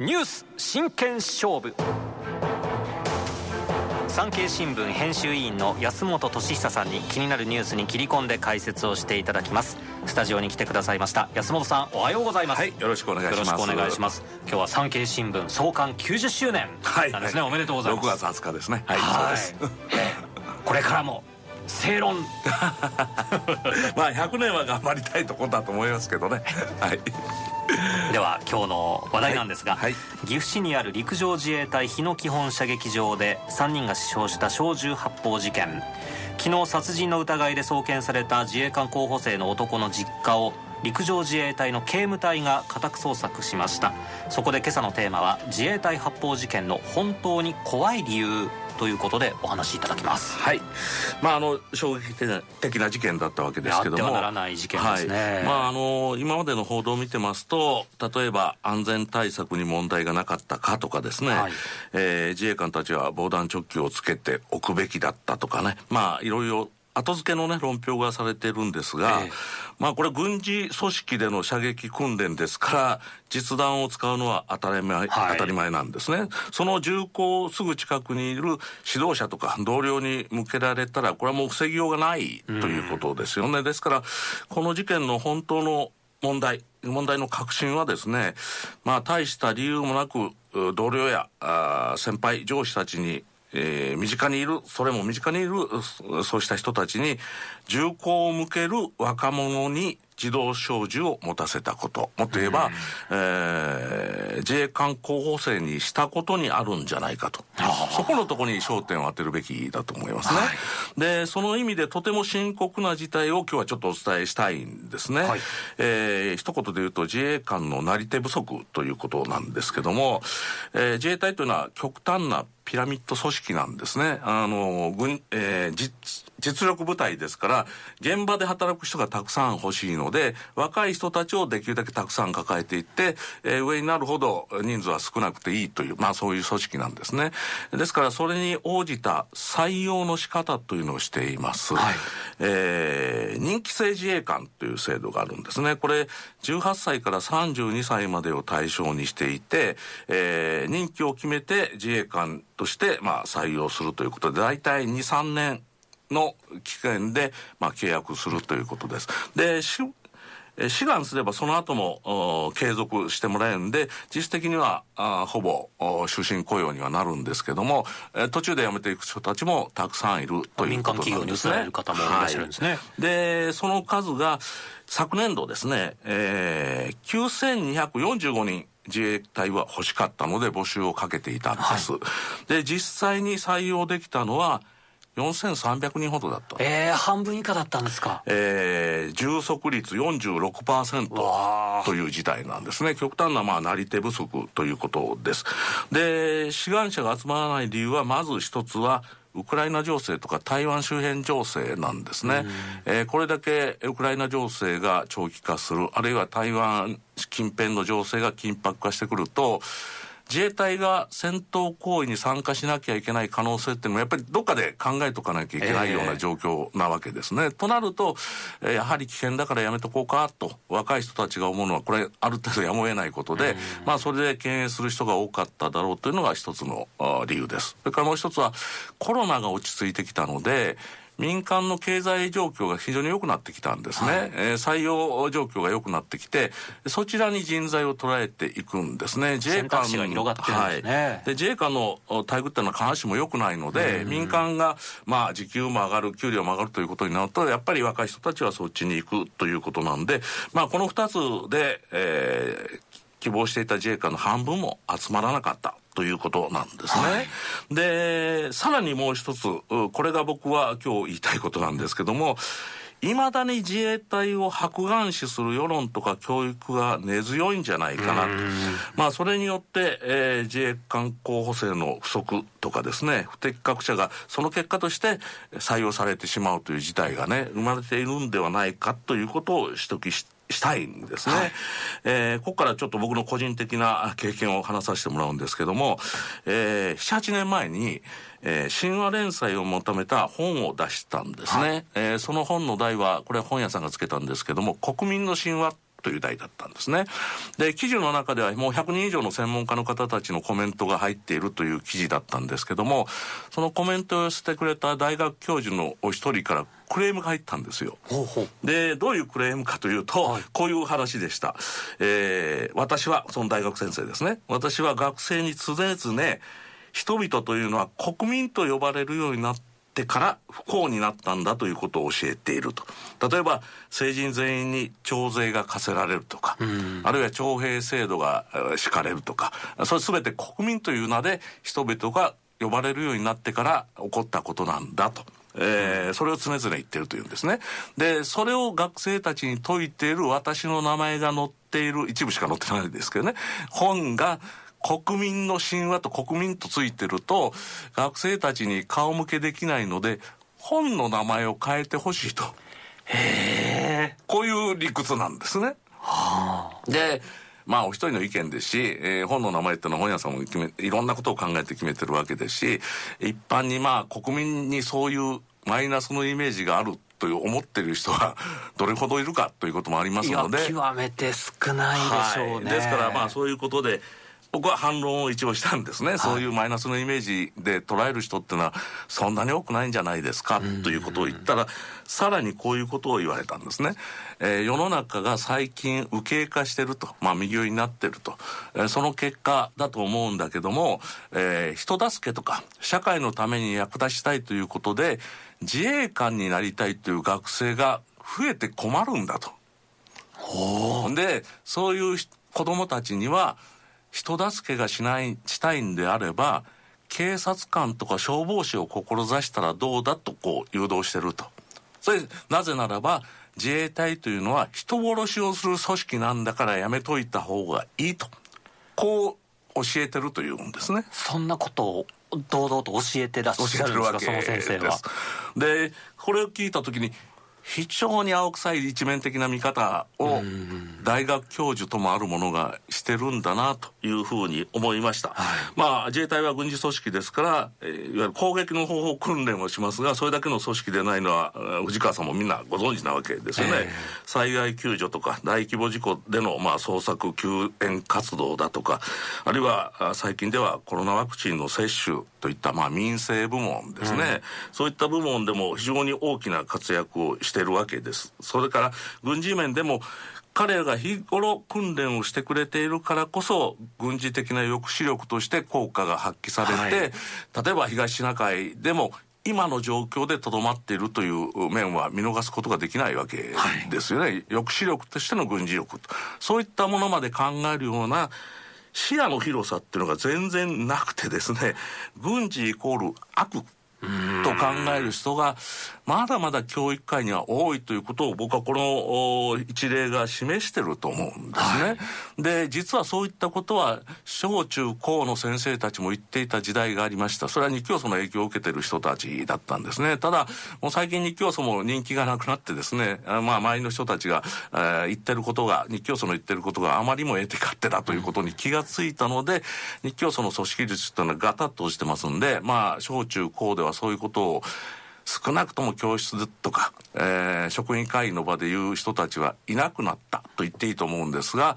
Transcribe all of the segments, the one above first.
ニュース真剣勝負。産経新聞編集委員の安本俊久さんに気になるニュースに切り込んで解説をしていただきます。スタジオに来てくださいました。安本さんおはようございます。はいよろしくお願いします。よろしくお願いします。今日は産経新聞創刊90周年なんですね、はい、おめでとうございます。6月20日ですね。はいはいそうです。これからも正論。まあ100年は頑張りたいところだと思いますけどね。はい では今日の話題なんですが、はい。はい、岐阜市にある陸上自衛隊日野基本射撃場で3人が死傷した小銃発砲事件。昨日殺人の疑いで送検された自衛官候補生の男の実家を陸上自衛隊の警務隊が家宅捜索しました。そこで今朝のテーマは自衛隊発砲事件の本当に怖い理由ということでお話しいただきます。はい。まああの衝撃的な事件だったわけですけども。あってはならない事件ですね、はい、まああの今までの報道を見てますと例えば安全対策に問題がなかったかとかですね、はい、えー、自衛官たちは防弾チョッキをつけておくべきだったとかね。まあいろいろ後付けのね論評がされてるんですが、えー、まあこれ軍事組織での射撃訓練ですから実弾を使うのは当たり前、はい、当たり前なんですね。その銃口すぐ近くにいる指導者とか同僚に向けられたらこれはもう防ぎようがないということですよね、うん、ですからこの事件の本当の問題問題の核心はですねまあ大した理由もなく同僚やあ先輩上司たちにえー、身近にいる、それも身近にいる、そうした人たちに、銃口を向ける若者に自動小銃を持たせたこと。もっと言えば、えー、自衛官候補生にしたことにあるんじゃないかと。そこのところに焦点を当てるべきだと思いますね。はい、で、その意味でとても深刻な事態を今日はちょっとお伝えしたいんですね。はい、えー、一言で言うと自衛官のなり手不足ということなんですけども、えー、自衛隊というのは極端なピラミッド組織なんですね。あの、軍、えー、実、実力部隊ですから、現場で働く人がたくさん欲しいので、若い人たちをできるだけたくさん抱えていって、えー、上になるほど人数は少なくていいという、まあそういう組織なんですね。ですから、それに応じた採用の仕方というのをしています。はい、えー、任期制自衛官という制度があるんですね。これ、18歳から32歳までを対象にしていて、えー、任期を決めて自衛官として、まあ、採用するということで、大体2、3年の期間で、まあ、契約するということです。で、志願すればその後も継続してもらえるんで、実質的にはあほぼ終身雇用にはなるんですけども、え途中で辞めていく人たちもたくさんいるということなんですね。る方もいらっしゃるんですね。はい、で、その数が昨年度ですね、えー、9245人自衛隊は欲しかったので募集をかけていたんです。はい、で、実際に採用できたのは4300人ほどだった。ええー、半分以下だったんですか。えー、充足率46%という事態なんですね。極端な、まあ、なり手不足ということです。で、志願者が集まらない理由は、まず一つは、ウクライナ情勢とか台湾周辺情勢なんですね。えー、これだけウクライナ情勢が長期化する、あるいは台湾近辺の情勢が緊迫化してくると、自衛隊が戦闘行為に参加しなきゃいけない可能性っていうのもやっぱりどっかで考えとかなきゃいけないような状況なわけですね。えー、となると、えやはり危険だからやめとこうかと若い人たちが思うのはこれある程度やむを得ないことで、まあそれで敬遠する人が多かっただろうというのが一つの理由です。それからもう一つはコロナが落ち着いてきたので、民間の経済状況が非常に良くなってきたんですね、はい、えー、採用状況が良くなってきてそちらに人材を捉えていくんですね。自衛官の、はい、で自衛官の待遇っていうのは必ずしも良くないので民間がまあ時給も上がる給料も上がるということになるとやっぱり若い人たちはそっちに行くということなんでまあこの2つで、えー、希望していた自衛官の半分も集まらなかったということなんですね。はい、で、さらにもう一つ、これが僕は今日言いたいことなんですけども、いまだに自衛隊を白眼視する世論とか教育が根強いんじゃないかなと。まあそれによって、えー、自衛官候補生の不足とかですね、不適格者がその結果として採用されてしまうという事態がね、生まれているんではないかということを指摘してしたいんですね。はい、えー、ここからちょっと僕の個人的な経験を話させてもらうんですけども、えー、7、8年前に、えー、神話連載を求めた本を出したんですね。はい、えー、その本の題は、これは本屋さんがつけたんですけども、国民の神話という題だったんですね。で、記事の中ではもう100人以上の専門家の方たちのコメントが入っているという記事だったんですけども、そのコメントを寄せてくれた大学教授のお一人からクレームが入ったんですよ。ほうほうで、どういうクレームかというと、はい、こういう話でした。えー、私は、その大学先生ですね。私は学生に常々、人々というのは国民と呼ばれるようになってから不幸になったんだということを教えていると。例えば、成人全員に徴税が課せられるとか、あるいは徴兵制度が敷かれるとか、それ全て国民という名で人々が呼ばれるようになってから起こったことなんだと。えー、それを常々言ってるというんですね。で、それを学生たちに説いている私の名前が載っている、一部しか載ってないですけどね、本が国民の神話と国民とついてると、学生たちに顔向けできないので、本の名前を変えてほしいと。へえ。こういう理屈なんですね。はあ、で、まあお一人の意見ですし、えー、本の名前っていうのは本屋さんも決め、いろんなことを考えて決めてるわけですし、一般にまあ国民にそういうマイナスのイメージがあるという思ってる人が どれほどいるかということもありますので。極めて少ないでしょうね。はい、ですからまあそういうことで、僕は反論を一応したんですね、はい、そういうマイナスのイメージで捉える人っていうのはそんなに多くないんじゃないですかということを言ったらさらにこういうことを言われたんですね、えー、世の中が最近右傾化してると。まあ右寄りになってると、えー、その結果だと思うんだけども、えー、人助けとか社会のために役立ちたいということで自衛官になりたいという学生が増えて困るんだと。でそういう子供たちには人助けがしない、したいんであれば、警察官とか消防士を志したらどうだとこう誘導してると。それ、なぜならば、自衛隊というのは人殺しをする組織なんだからやめといた方がいいと。こう教えてるというんですね。そんなことを堂々と教えてらっしゃるんですか、その先生は。で、これを聞いたときに、非常に青臭い一面的な見方を大学教授ともあるものがしてるんだなというふうに思いました、はい、まあ自衛隊は軍事組織ですから、えー、いわゆる攻撃の方法訓練をしますがそれだけの組織でないのは藤川さんもみんなご存知なわけですよね、えー、災害救助とか大規模事故でのまあ捜索救援活動だとかあるいは最近ではコロナワクチンの接種といったまあ民生部門ですね、うん、そういった部門でも非常に大きな活躍をしてるわけです。それから軍事面でも彼らが日頃訓練をしてくれているからこそ軍事的な抑止力として効果が発揮されて、はい、例えば東シナ海でも今の状況でとどまっているという面は見逃すことができないわけですよね、はい、抑止力としての軍事力そういったものまで考えるような視野の広さっていうのが全然なくてですね軍事イコール悪と考える人がまだまだ教育界には多いということを僕はこの一例が示してると思うんですね。はい、で、実はそういったことは小中高の先生たちも言っていた時代がありました。それは日教祖の影響を受けてる人たちだったんですね。ただ、もう最近日教祖も人気がなくなってですね、まあ周りの人たちが、えー、言ってることが、日教祖の言ってることがあまりも得て勝手だということに気がついたので、日教祖の組織率っていうのはガタッと落ちてますんで、まあ小中高ではそういうことを少なくとも教室とか、えー、職員会議の場で言う人たちはいなくなったと言っていいと思うんですが、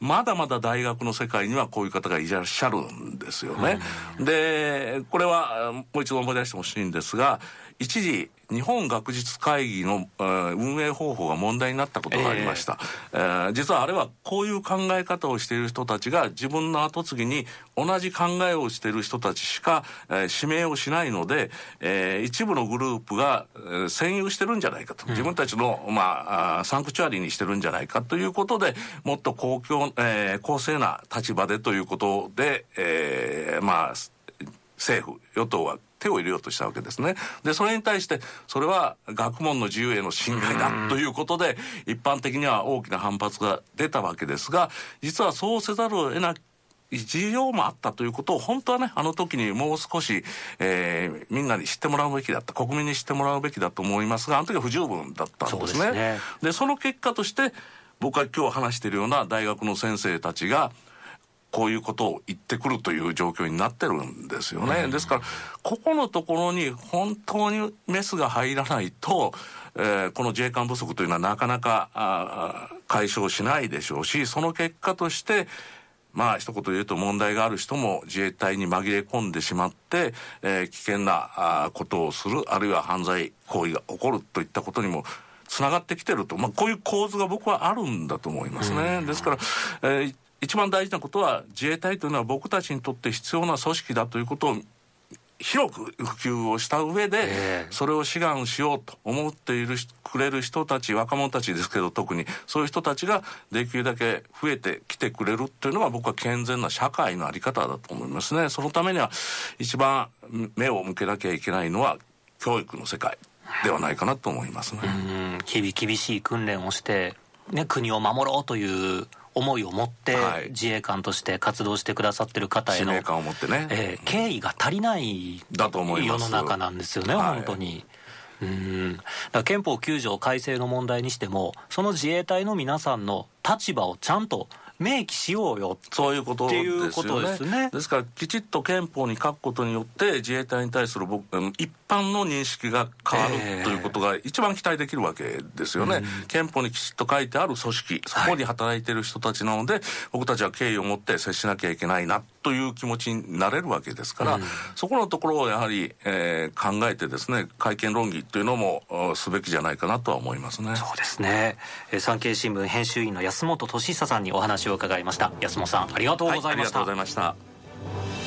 まだまだ大学の世界にはこういう方がいらっしゃるんですよね。で、これはもう一度思い出してほしいんですが、一時日本学術会議の、えー、運営方法が問題になったことがありました、えー、えー、実はあれはこういう考え方をしている人たちが自分の後継ぎに同じ考えをしている人たちしか、えー、指名をしないので、えー、一部のグループが、えー、占有してるんじゃないかと、自分たちの、まあ、サンクチュアリにしてるんじゃないかということでもっと公共、えー、公正な立場でということで、えー、まあ政府与党は手を入れようとしたわけですね。で、それに対して、それは学問の自由への侵害だということで、一般的には大きな反発が出たわけですが、実はそうせざるを得ない事情もあったということを本当はねあの時にもう少し、えー、みんなに知ってもらうべきだった国民に知ってもらうべきだと思いますがあの時は不十分だったんですね。そで、ね、その結果として僕は今日話しているような大学の先生たちがこういうことを言ってくるという状況になってるんですよね。ですから、ここのところに本当にメスが入らないと、えー、この自衛官不足というのはなかなか解消しないでしょうしその結果としてまあ一言言うと問題がある人も自衛隊に紛れ込んでしまって、えー、危険なあことをするあるいは犯罪行為が起こるといったことにもつながってきてると、まあ、こういう構図が僕はあるんだと思いますね。ですから、えー、一番大事なことは自衛隊というのは僕たちにとって必要な組織だということを広く普及をした上で、それを志願しようと思っているくれる人たち若者たちですけど特に。そういう人たちができるだけ増えてきてくれるっていうのが僕は健全な社会の在り方だと思いますね。そのためには一番目を向けなきゃいけないのは教育の世界ではないかなと思いますね。日々厳しい訓練をして、ね、国を守ろうという思いを持って自衛官として活動してくださってる方への、使命感を持ってね、えー、敬意が足りないだと思い世の中なんですよね、本当に。うん。だ憲法9条改正の問題にしてもその自衛隊の皆さんの立場をちゃんと明記しようよ。そういうことですよね。ですね。ですからきちっと憲法に書くことによって自衛隊に対する僕一般の認識が変わる、えー、ということが一番期待できるわけですよね、うん、憲法にきちっと書いてある組織そこに働いている人たちなので、はい、僕たちは敬意を持って接しなきゃいけないなという気持ちになれるわけですから、うん、そこのところをやはり、えー、考えてですね会見論議というのもすべきじゃないかなとは思いますね。そうですね、えー、産経新聞編集員の安本俊久さんにお話を伺いました。安本さんありがとうございました、はい、ありがとうございました